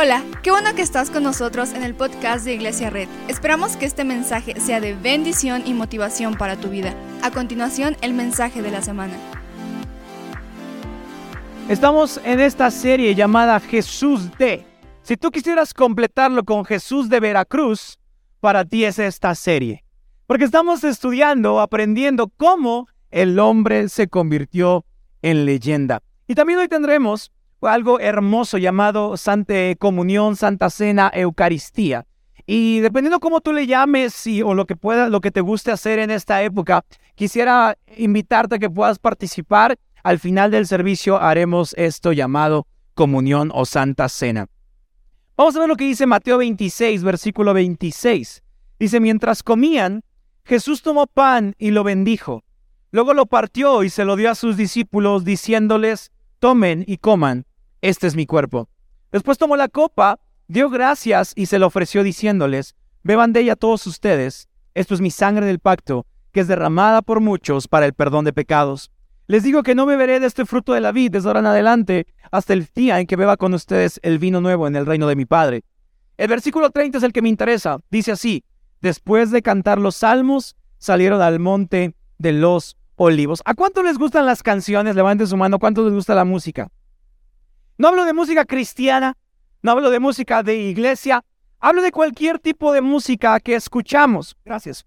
Hola, qué bueno que estás con nosotros en el podcast de Iglesia Red. Esperamos que este mensaje sea de bendición y motivación para tu vida. A continuación, el mensaje de la semana. Estamos en esta serie llamada Jesús de. Si tú quisieras completarlo con Jesús de Veracruz, para ti es esta serie. Porque estamos estudiando, aprendiendo cómo el hombre se convirtió en leyenda. Y también hoy tendremos algo hermoso llamado Santa Comunión, Santa Cena, Eucaristía. Y dependiendo cómo tú le llames y, o lo que pueda, lo que te guste hacer en esta época, quisiera invitarte a que puedas participar. Al final del servicio haremos esto llamado comunión o Santa Cena. Vamos a ver lo que dice Mateo 26, versículo 26. Dice, mientras comían, Jesús tomó pan y lo bendijo. Luego lo partió y se lo dio a sus discípulos, diciéndoles, tomen y coman este es mi cuerpo. Después tomó la copa, dio gracias y se la ofreció diciéndoles, beban de ella todos ustedes, esto es mi sangre del pacto, que es derramada por muchos para el perdón de pecados. Les digo que no beberé de este fruto de la vid desde ahora en adelante, hasta el día en que beba con ustedes el vino nuevo en el reino de mi Padre. El versículo 30 es el que me interesa. Dice así, después de cantar los salmos, salieron al monte de los olivos. ¿A cuánto les gustan las canciones? Levanten su mano. ¿Cuánto les gusta la música? No hablo de música cristiana, no hablo de música de iglesia, hablo de cualquier tipo de música que escuchamos. Gracias.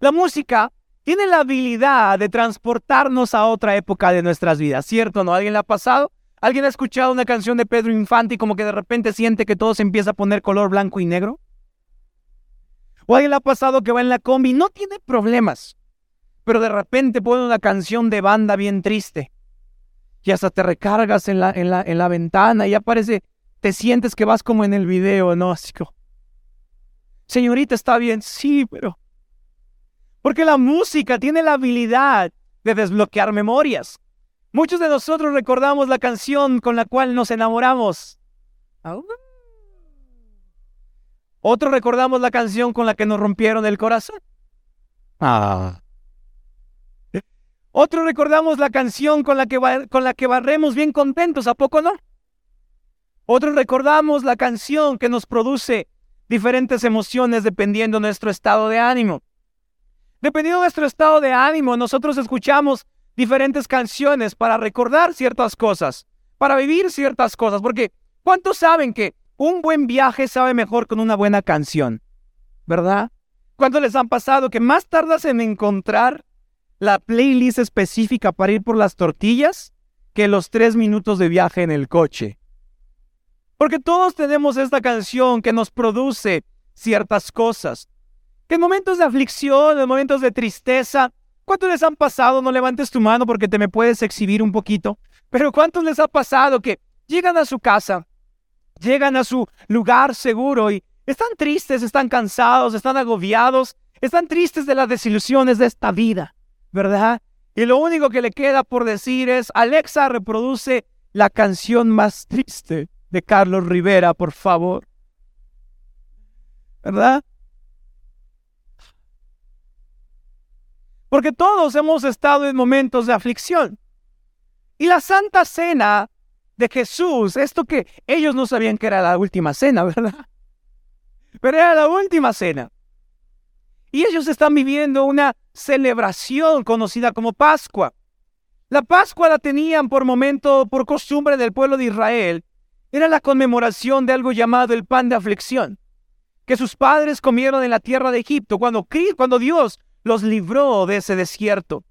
La música tiene la habilidad de transportarnos a otra época de nuestras vidas, ¿cierto? ¿No? ¿Alguien le ha pasado? ¿Alguien ha escuchado una canción de Pedro Infante y como que de repente siente que todo se empieza a poner color blanco y negro? ¿O alguien le ha pasado que va en la combi no tiene problemas, pero de repente pone una canción de banda bien triste y hasta te recargas en la, en la, en la ventana y ya parece, te sientes que vas como en el video, ¿no? Así como, señorita, está bien, sí, pero... Porque la música tiene la habilidad de desbloquear memorias. Muchos de nosotros recordamos la canción con la cual nos enamoramos. Otros recordamos la canción con la que nos rompieron el corazón. Ah. Otros recordamos la canción con la, que con la que barremos bien contentos, ¿a poco no? Otros recordamos la canción que nos produce diferentes emociones dependiendo de nuestro estado de ánimo. Dependiendo de nuestro estado de ánimo, nosotros escuchamos diferentes canciones para recordar ciertas cosas, para vivir ciertas cosas, porque ¿cuántos saben que un buen viaje sabe mejor con una buena canción? ¿Verdad? ¿Cuántos les han pasado que más tardas en encontrar la playlist específica para ir por las tortillas que los tres minutos de viaje en el coche. Porque todos tenemos esta canción que nos produce ciertas cosas. Que en momentos de aflicción, en momentos de tristeza, ¿cuántos les han pasado? No levantes tu mano porque te me puedes exhibir un poquito. Pero ¿cuántos les ha pasado que llegan a su casa, llegan a su lugar seguro y están tristes, están cansados, están agobiados, están tristes de las desilusiones de esta vida? ¿Verdad? Y lo único que le queda por decir es, Alexa, reproduce la canción más triste de Carlos Rivera, por favor. ¿Verdad? Porque todos hemos estado en momentos de aflicción. Y la Santa Cena de Jesús, esto que ellos no sabían que era la última cena, ¿verdad? Pero era la última cena. Y ellos están viviendo una celebración conocida como Pascua. La Pascua la tenían por momento, por costumbre del pueblo de Israel. Era la conmemoración de algo llamado el pan de aflicción, que sus padres comieron en la tierra de Egipto cuando, cuando Dios los libró de ese desierto.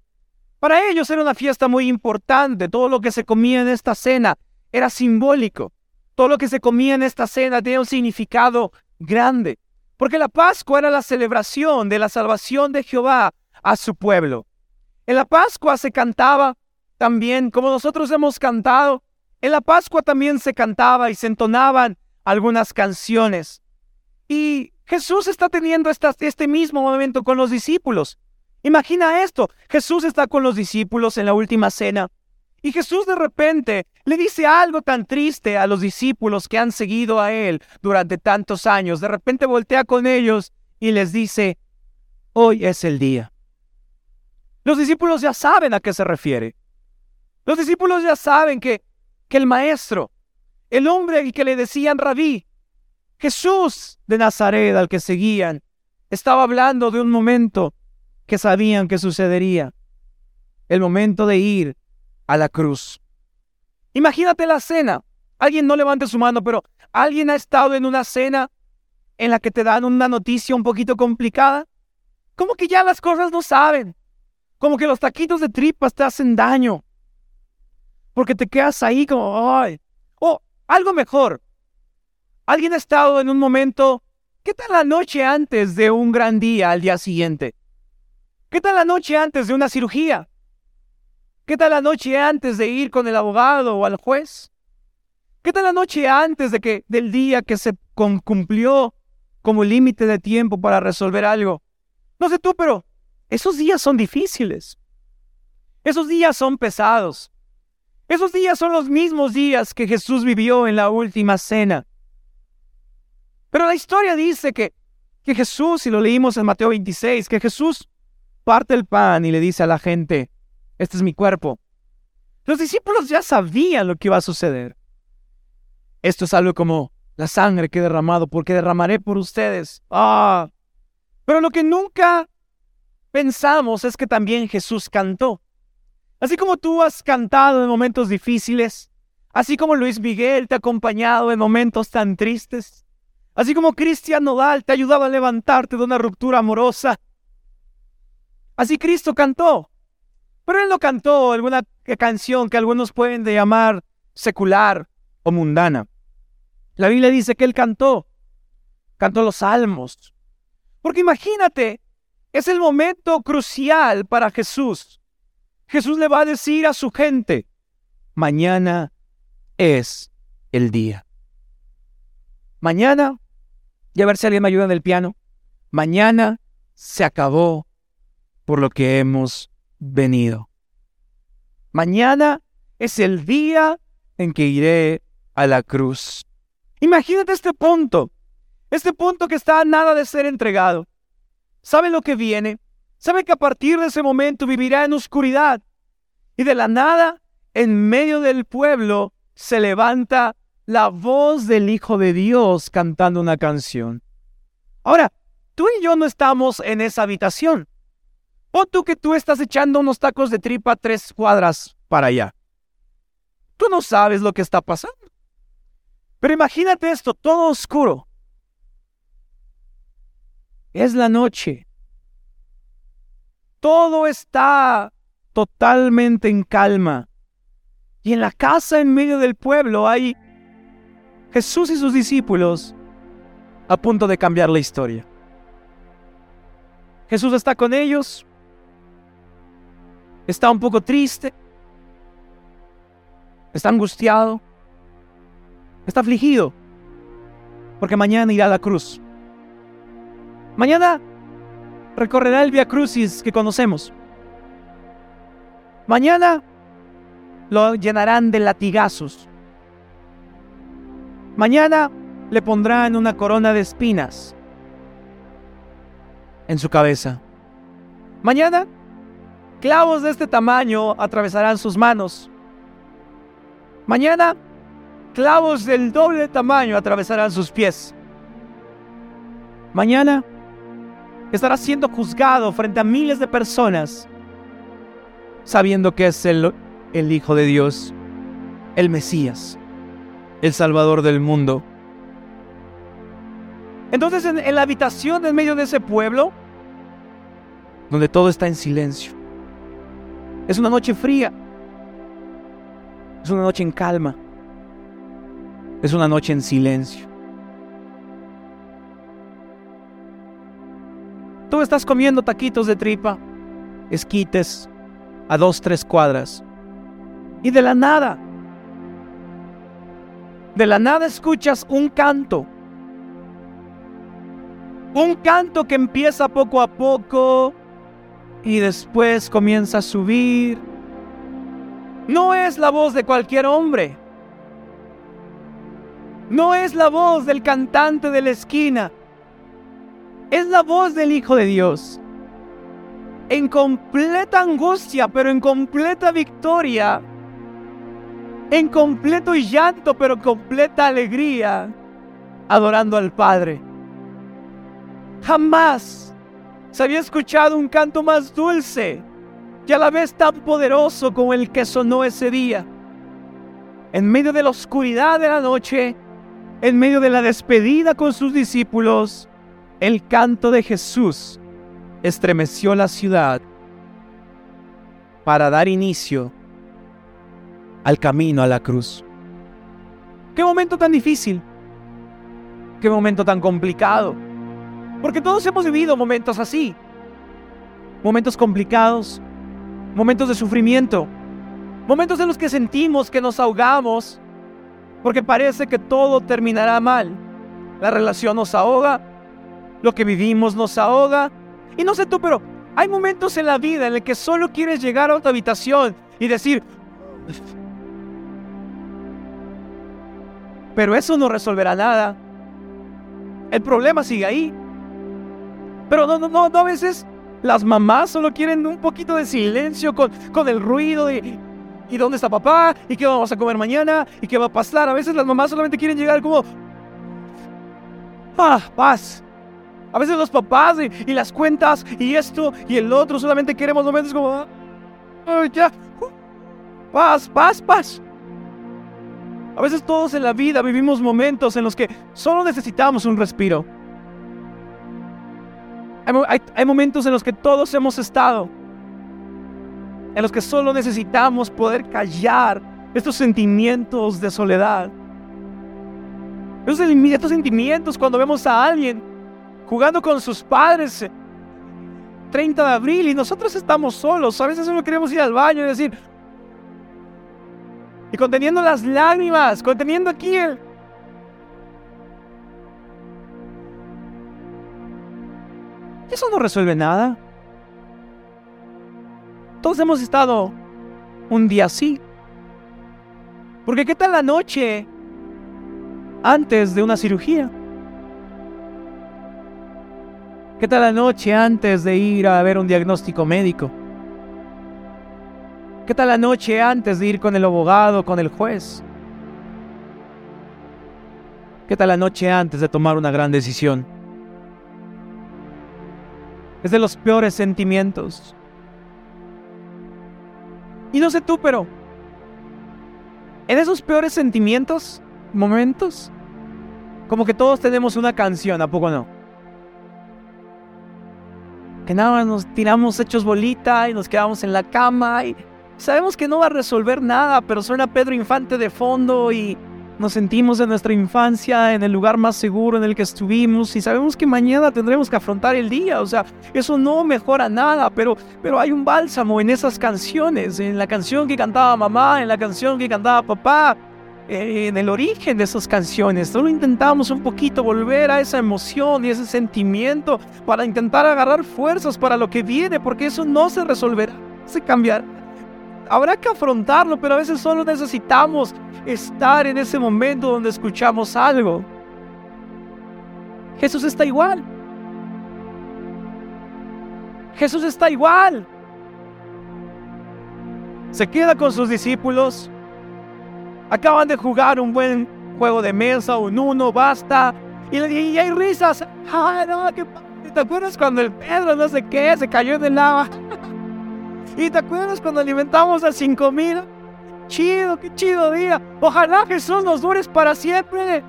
Para ellos era una fiesta muy importante. Todo lo que se comía en esta cena era simbólico. Todo lo que se comía en esta cena tenía un significado grande. Porque la Pascua era la celebración de la salvación de Jehová a su pueblo. En la Pascua se cantaba también, como nosotros hemos cantado, en la Pascua también se cantaba y se entonaban algunas canciones. Y Jesús está teniendo este mismo momento con los discípulos. Imagina esto, Jesús está con los discípulos en la última cena y Jesús de repente le dice algo tan triste a los discípulos que han seguido a Él durante tantos años. De repente voltea con ellos y les dice, hoy es el día. Los discípulos ya saben a qué se refiere. Los discípulos ya saben que, que el Maestro el hombre al que le decían rabí, Jesús de Nazaret al que seguían, estaba hablando de un momento que sabían que sucedería, el momento de ir a la cruz. Imagínate la cena. Alguien no levante su mano, pero ¿alguien ha estado en una cena en la que te dan una noticia un poquito complicada? Como que ya las cosas no saben. Como que los taquitos de tripas te hacen daño. Porque te quedas ahí como, ay. O algo mejor. Alguien ha estado en un momento, ¿qué tal la noche antes de un gran día al día siguiente? ¿Qué tal la noche antes de una cirugía? ¿Qué tal la noche antes de ir con el abogado o al juez? ¿Qué tal la noche antes de que del día que se cumplió como límite de tiempo para resolver algo? No sé tú, pero esos días son difíciles. Esos días son pesados. Esos días son los mismos días que Jesús vivió en la última cena. Pero la historia dice que, que Jesús, y lo leímos en Mateo 26, que Jesús parte el pan y le dice a la gente, este es mi cuerpo. Los discípulos ya sabían lo que iba a suceder. Esto es algo como la sangre que he derramado, porque derramaré por ustedes. Ah, pero lo que nunca pensamos es que también Jesús cantó. Así como tú has cantado en momentos difíciles, así como Luis Miguel te ha acompañado en momentos tan tristes, así como Cristian Nodal te ha ayudado a levantarte de una ruptura amorosa, así Cristo cantó. Pero él no cantó alguna canción que algunos pueden llamar secular o mundana. La Biblia dice que él cantó, cantó los salmos, porque imagínate, es el momento crucial para Jesús. Jesús le va a decir a su gente, mañana es el día. Mañana, y a ver si alguien me ayuda en el piano, mañana se acabó por lo que hemos venido. Mañana es el día en que iré a la cruz. Imagínate este punto. Este punto que está a nada de ser entregado. Sabe lo que viene. Sabe que a partir de ese momento vivirá en oscuridad. Y de la nada, en medio del pueblo, se levanta la voz del Hijo de Dios cantando una canción. Ahora, tú y yo no estamos en esa habitación. O tú que tú estás echando unos tacos de tripa tres cuadras para allá. Tú no sabes lo que está pasando. Pero imagínate esto, todo oscuro. Es la noche. Todo está totalmente en calma. Y en la casa en medio del pueblo hay Jesús y sus discípulos a punto de cambiar la historia. Jesús está con ellos. Está un poco triste. Está angustiado. Está afligido. Porque mañana irá a la cruz. Mañana recorrerá el Via Crucis que conocemos. Mañana lo llenarán de latigazos. Mañana le pondrán una corona de espinas en su cabeza. Mañana, clavos de este tamaño atravesarán sus manos. Mañana, clavos del doble tamaño atravesarán sus pies. Mañana, estará siendo juzgado frente a miles de personas, sabiendo que es el, el Hijo de Dios, el Mesías, el Salvador del mundo. Entonces en, en la habitación en medio de ese pueblo, donde todo está en silencio, es una noche fría, es una noche en calma, es una noche en silencio. Tú estás comiendo taquitos de tripa, esquites, a dos, tres cuadras. Y de la nada, de la nada escuchas un canto. Un canto que empieza poco a poco y después comienza a subir. No es la voz de cualquier hombre. No es la voz del cantante de la esquina es la voz del Hijo de Dios. En completa angustia, pero en completa victoria, en completo llanto, pero completa alegría, adorando al Padre. Jamás se había escuchado un canto más dulce y a la vez tan poderoso como el que sonó ese día. En medio de la oscuridad de la noche, en medio de la despedida con sus discípulos, el canto de Jesús estremeció la ciudad para dar inicio al camino a la cruz. Qué momento tan difícil. Qué momento tan complicado. Porque todos hemos vivido momentos así. Momentos complicados. Momentos de sufrimiento. Momentos en los que sentimos que nos ahogamos. Porque parece que todo terminará mal. La relación nos ahoga. Lo que vivimos nos ahoga. Y no sé tú, pero hay momentos en la vida en el que solo quieres llegar a otra habitación y decir, pero eso no resolverá nada. El problema sigue ahí. Pero no, no, no, a veces las mamás solo quieren un poquito de silencio con, con el ruido de ¿y dónde está papá? ¿Y qué vamos a comer mañana? ¿Y qué va a pasar? A veces las mamás solamente quieren llegar como ah, paz. A veces los papás y, las cuentas y esto y el otro solamente queremos momentos como ah, ya paz, paz, paz. A veces todos en la vida vivimos momentos en los que solo necesitamos un respiro. Hay, momentos en los que todos hemos estado, en los que solo necesitamos poder callar estos sentimientos de soledad. Estos, sentimientos cuando vemos a alguien jugando con sus padres 30 de abril y nosotros estamos solos. A veces solo queremos ir al baño y decir, y conteniendo las lágrimas, conteniendo aquí el... Eso no resuelve nada. Todos hemos estado un día así. Porque ¿qué tal la noche antes de una cirugía? ¿Qué tal la noche antes de ir a ver un diagnóstico médico? ¿Qué tal la noche antes de ir con el abogado, con el juez? ¿Qué tal la noche antes de tomar una gran decisión? Es de los peores sentimientos. Y no sé tú, pero en esos peores sentimientos, momentos, como que todos tenemos una canción, ¿a poco no? Que nada más nos tiramos hechos bolita y nos quedamos en la cama y Sabemos que no va a resolver nada, pero suena Pedro Infante de fondo y nos sentimos en nuestra infancia en el lugar más seguro en el que estuvimos y sabemos que mañana tendremos que afrontar el día. O sea, eso no mejora nada, pero, pero hay un bálsamo en esas canciones, en la canción que cantaba mamá, en la canción que cantaba papá, eh, en el origen de esas canciones. Solo intentamos un poquito volver a esa emoción y ese sentimiento para intentar agarrar fuerzas para lo que viene, porque eso no se resolverá, se cambiará habrá que afrontarlo, pero a veces solo necesitamos estar en ese momento donde escuchamos algo. Jesús está igual. Jesús está igual. Se queda con sus discípulos. Acaban de jugar un buen juego de mesa, un uno, basta. Y, hay risas. ¿Te acuerdas cuando el Pedro no sé qué se cayó en el agua? ¿Y te acuerdas cuando alimentamos a cinco mil? Chido, qué chido día. Ojalá Jesús nos dures para siempre.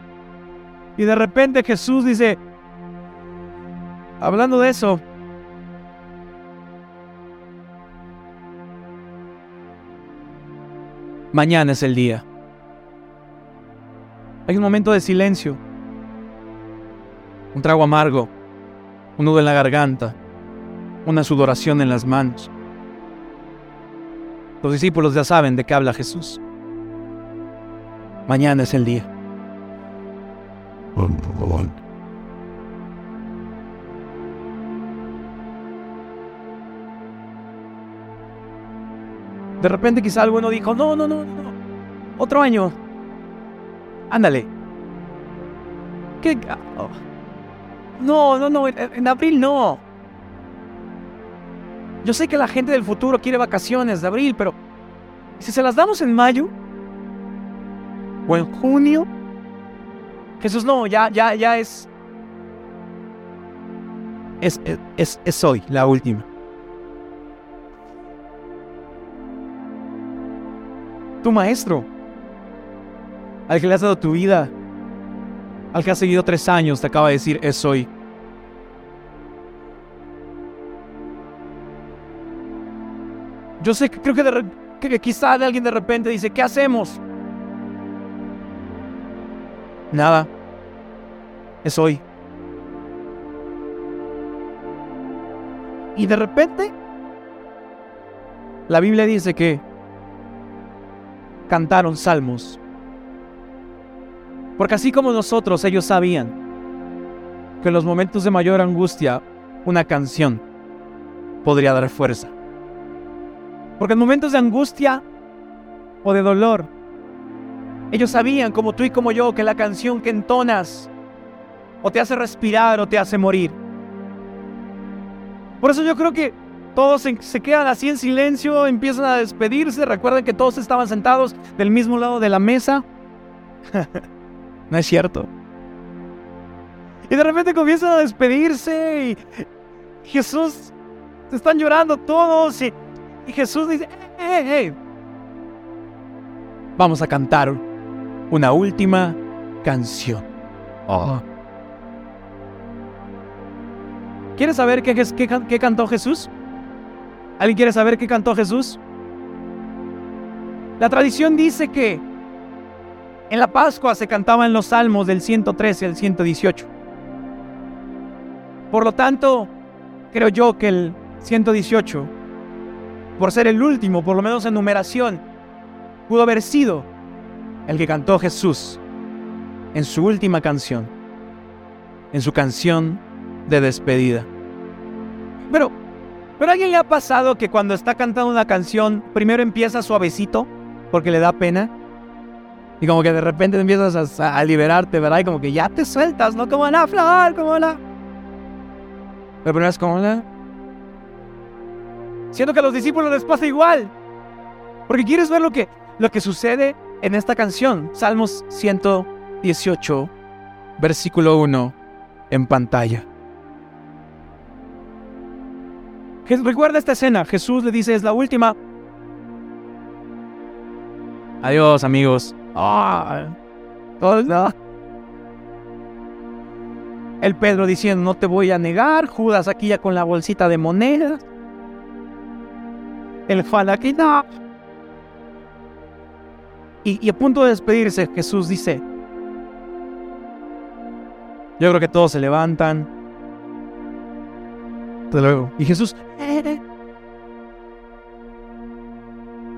Y de repente Jesús dice, hablando de eso, mañana es el día. Hay un momento de silencio, un trago amargo, un nudo en la garganta, una sudoración en las manos. Los discípulos ya saben de qué habla Jesús. Mañana es el día. De repente quizá alguno dijo, no, no, no, no, otro año. Ándale. ¿Qué? Oh. No, no, no, en abril no. Yo sé que la gente del futuro quiere vacaciones de abril, pero si se las damos en mayo, o en junio. Jesús no, ya, ya, ya es, es, es, es hoy la última. Tu maestro, al que le has dado tu vida, al que has seguido tres años, te acaba de decir, es hoy. Yo sé que creo que, de, quizá alguien de repente dice, ¿qué hacemos? Nada. Es hoy. Y de repente, la Biblia dice que cantaron salmos. Porque así como nosotros, ellos sabían que en los momentos de mayor angustia, una canción podría dar fuerza. Porque en momentos de angustia o de dolor, ellos sabían, como tú y como yo, que la canción que entonas o te hace respirar o te hace morir. Por eso yo creo que todos se, quedan así en silencio, empiezan a despedirse. Recuerden que todos estaban sentados del mismo lado de la mesa. no es cierto. Y de repente comienzan a despedirse y Jesús, están llorando todos y y Jesús dice, vamos a cantar una última canción. Oh. ¿Quieres saber qué, qué cantó Jesús? ¿Alguien quiere saber qué cantó Jesús? La tradición dice que en la Pascua se cantaban los salmos del 113 al 118. Por lo tanto, creo yo que el 118 por ser el último, por lo menos en numeración, pudo haber sido el que cantó Jesús en su última canción, en su canción de despedida. Pero, pero ¿a alguien le ha pasado que cuando está cantando una canción, primero empieza suavecito, porque le da pena? Y como que de repente empiezas a, liberarte, ¿verdad? Y como que ya te sueltas, ¿no? Como la flor, como la... Pero primero es como la... Siento que a los discípulos les pasa igual. Porque quieres ver lo que, lo que sucede en esta canción. Salmos 118, versículo 1, en pantalla. Recuerda esta escena. Jesús le dice, es la última. Adiós, amigos. Ah, El Pedro diciendo, no te voy a negar. Judas aquí ya con la bolsita de monedas el falaquita. Y, y a punto de despedirse, Jesús dice, yo creo que todos se levantan. Hasta luego. Y Jesús,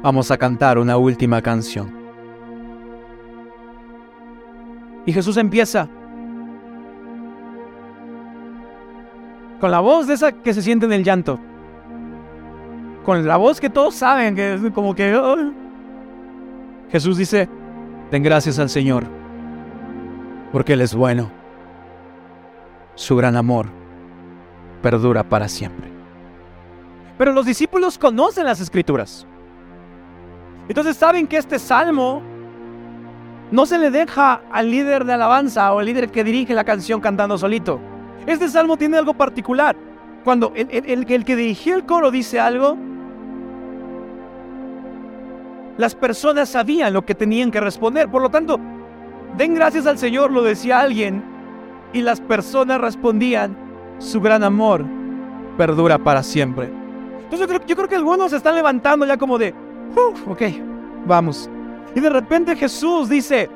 vamos a cantar una última canción. Y Jesús empieza con la voz de esa que se siente en el llanto con la voz que todos saben, que es como que... Jesús dice, den gracias al Señor, porque Él es bueno. Su gran amor perdura para siempre. Pero los discípulos conocen las escrituras. Entonces saben que este salmo no se le deja al líder de alabanza o al líder que dirige la canción cantando solito. Este salmo tiene algo particular. Cuando el, el que dirigió el coro dice algo, las personas sabían lo que tenían que responder. Por lo tanto, den gracias al Señor, lo decía alguien, y las personas respondían, su gran amor perdura para siempre. Entonces yo creo, que algunos se están levantando ya como de, ok, vamos. Y de repente Jesús dice,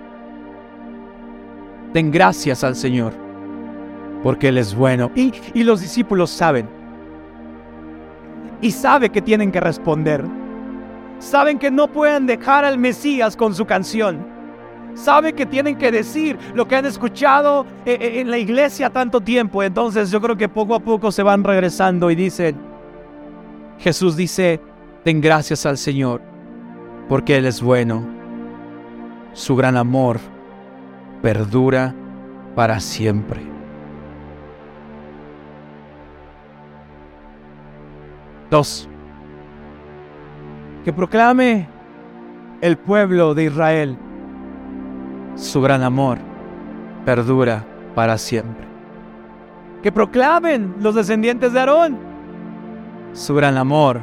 den gracias al Señor, porque Él es bueno. Y, y los discípulos saben. Y sabe que tienen que responder saben que no pueden dejar al Mesías con su canción. Saben que tienen que decir lo que han escuchado eh, eh, en la iglesia tanto tiempo. Entonces yo creo que poco a poco se van regresando y dicen, Jesús dice, den gracias al Señor, porque Él es bueno. Su gran amor perdura para siempre. Dos que proclame el pueblo de Israel su gran amor perdura para siempre. Que proclamen los descendientes de Aarón, su gran amor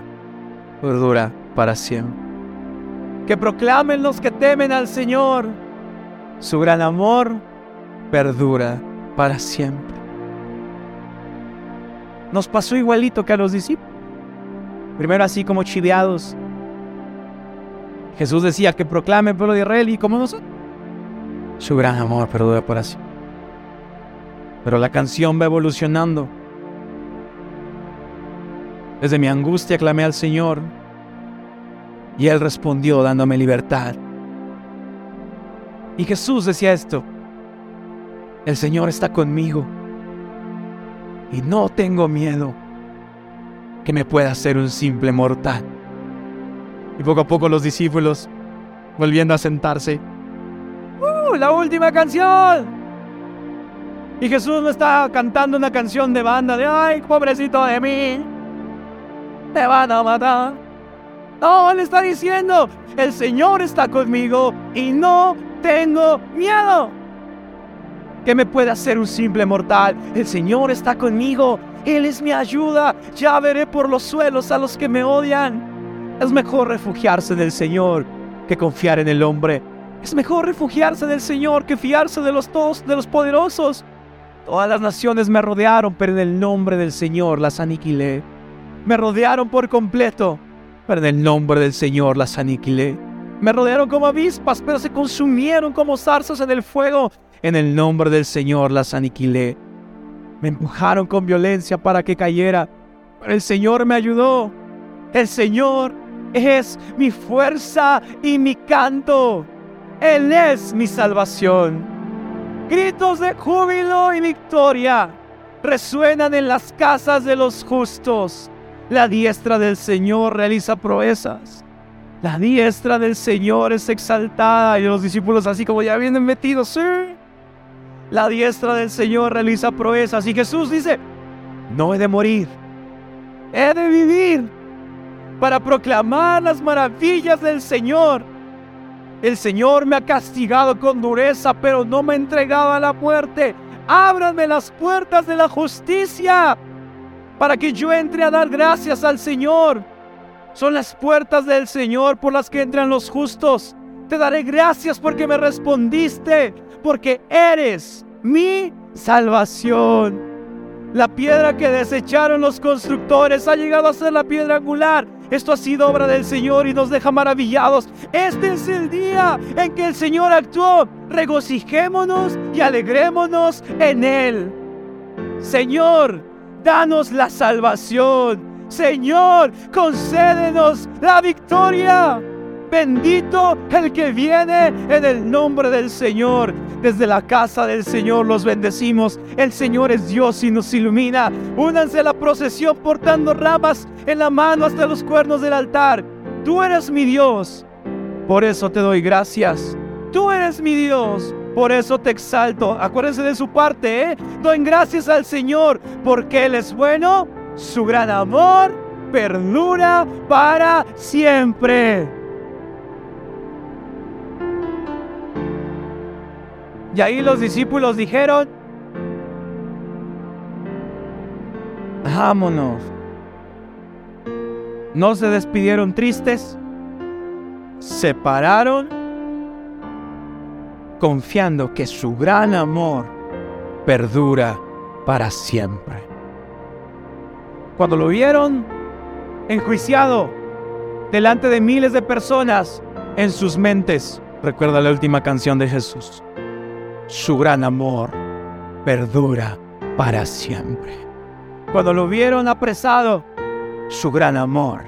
perdura para siempre. Que proclamen los que temen al Señor, su gran amor perdura para siempre. Nos pasó igualito que a los discípulos. Primero así como chiveados. Jesús decía que proclame el pueblo de Israel y como nosotros. Su gran amor perdura para siempre. Pero la canción va evolucionando. Desde mi angustia clamé al Señor y Él respondió dándome libertad. Y Jesús decía esto, el Señor está conmigo y no tengo miedo que me pueda hacer un simple mortal. Y poco a poco los discípulos, volviendo a sentarse, ¡Uh! ¡La última canción! Y Jesús no está cantando una canción de banda de ¡Ay, pobrecito de mí! ¡Te van a matar! No, Él está diciendo, el Señor está conmigo y no tengo miedo. ¿Qué me puede hacer un simple mortal? El Señor está conmigo. Él es mi ayuda. Ya veré por los suelos a los que me odian. Es mejor refugiarse del Señor que confiar en el hombre. Es mejor refugiarse del Señor que fiarse de los, todos, de los poderosos. Todas las naciones me rodearon, pero en el nombre del Señor las aniquilé. Me rodearon por completo, pero en el nombre del Señor las aniquilé. Me rodearon como avispas, pero se consumieron como zarzas en el fuego. En el nombre del Señor las aniquilé. Me empujaron con violencia para que cayera, pero el Señor me ayudó. El Señor es mi fuerza y mi canto. Él es mi salvación. Gritos de júbilo y victoria resuenan en las casas de los justos. La diestra del Señor realiza proezas. La diestra del Señor es exaltada. Y los discípulos así como ya vienen metidos. Sí. La diestra del Señor realiza proezas. Y Jesús dice, no he de morir. He de vivir para proclamar las maravillas del Señor. El Señor me ha castigado con dureza, pero no me ha entregado a la muerte. Ábranme las puertas de la justicia para que yo entre a dar gracias al Señor. Son las puertas del Señor por las que entran los justos. Te daré gracias porque me respondiste, porque eres mi salvación. La piedra que desecharon los constructores ha llegado a ser la piedra angular. Esto ha sido obra del Señor y nos deja maravillados. Este es el día en que el Señor actuó. Regocijémonos y alegrémonos en Él. Señor, danos la salvación. Señor, concédenos la victoria. Bendito el que viene en el nombre del Señor. Desde la casa del Señor los bendecimos. El Señor es Dios y nos ilumina. Únanse a la procesión portando ramas en la mano hasta los cuernos del altar. Tú eres mi Dios. Por eso te doy gracias. Tú eres mi Dios. Por eso te exalto. Acuérdense de su parte, ¿eh? Doy gracias al Señor porque Él es bueno. Su gran amor perdura para siempre. Y ahí los discípulos dijeron, vámonos. No se despidieron tristes, se pararon confiando que su gran amor perdura para siempre. Cuando lo vieron enjuiciado delante de miles de personas en sus mentes, recuerda la última canción de Jesús, su gran amor perdura para siempre. Cuando lo vieron apresado, su gran amor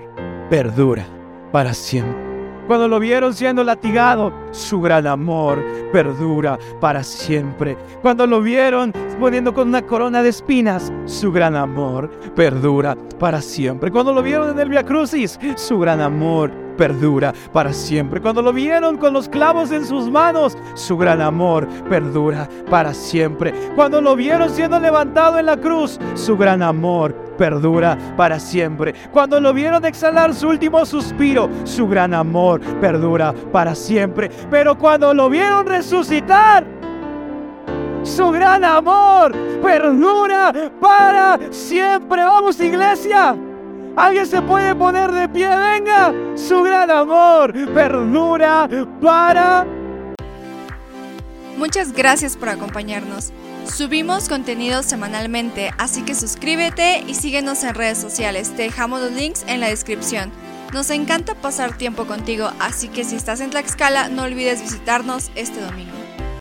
perdura para siempre. Cuando lo vieron siendo latigado, su gran amor perdura para siempre. Cuando lo vieron poniendo con una corona de espinas, su gran amor perdura para siempre. Cuando lo vieron en el Via Crucis, su gran amor perdura para siempre. Cuando lo vieron con los clavos en sus manos, su gran amor perdura para siempre. Cuando lo vieron siendo levantado en la cruz, su gran amor perdura para siempre. Cuando lo vieron exhalar su último suspiro, su gran amor perdura para siempre. Pero cuando lo vieron resucitar, su gran amor perdura para siempre. Vamos iglesia. Alguien se puede poner de pie, venga. Su gran amor perdura para... Muchas gracias por acompañarnos. Subimos contenido semanalmente, así que suscríbete y síguenos en redes sociales. Te dejamos los links en la descripción. Nos encanta pasar tiempo contigo, así que si estás en Tlaxcala no olvides visitarnos este domingo.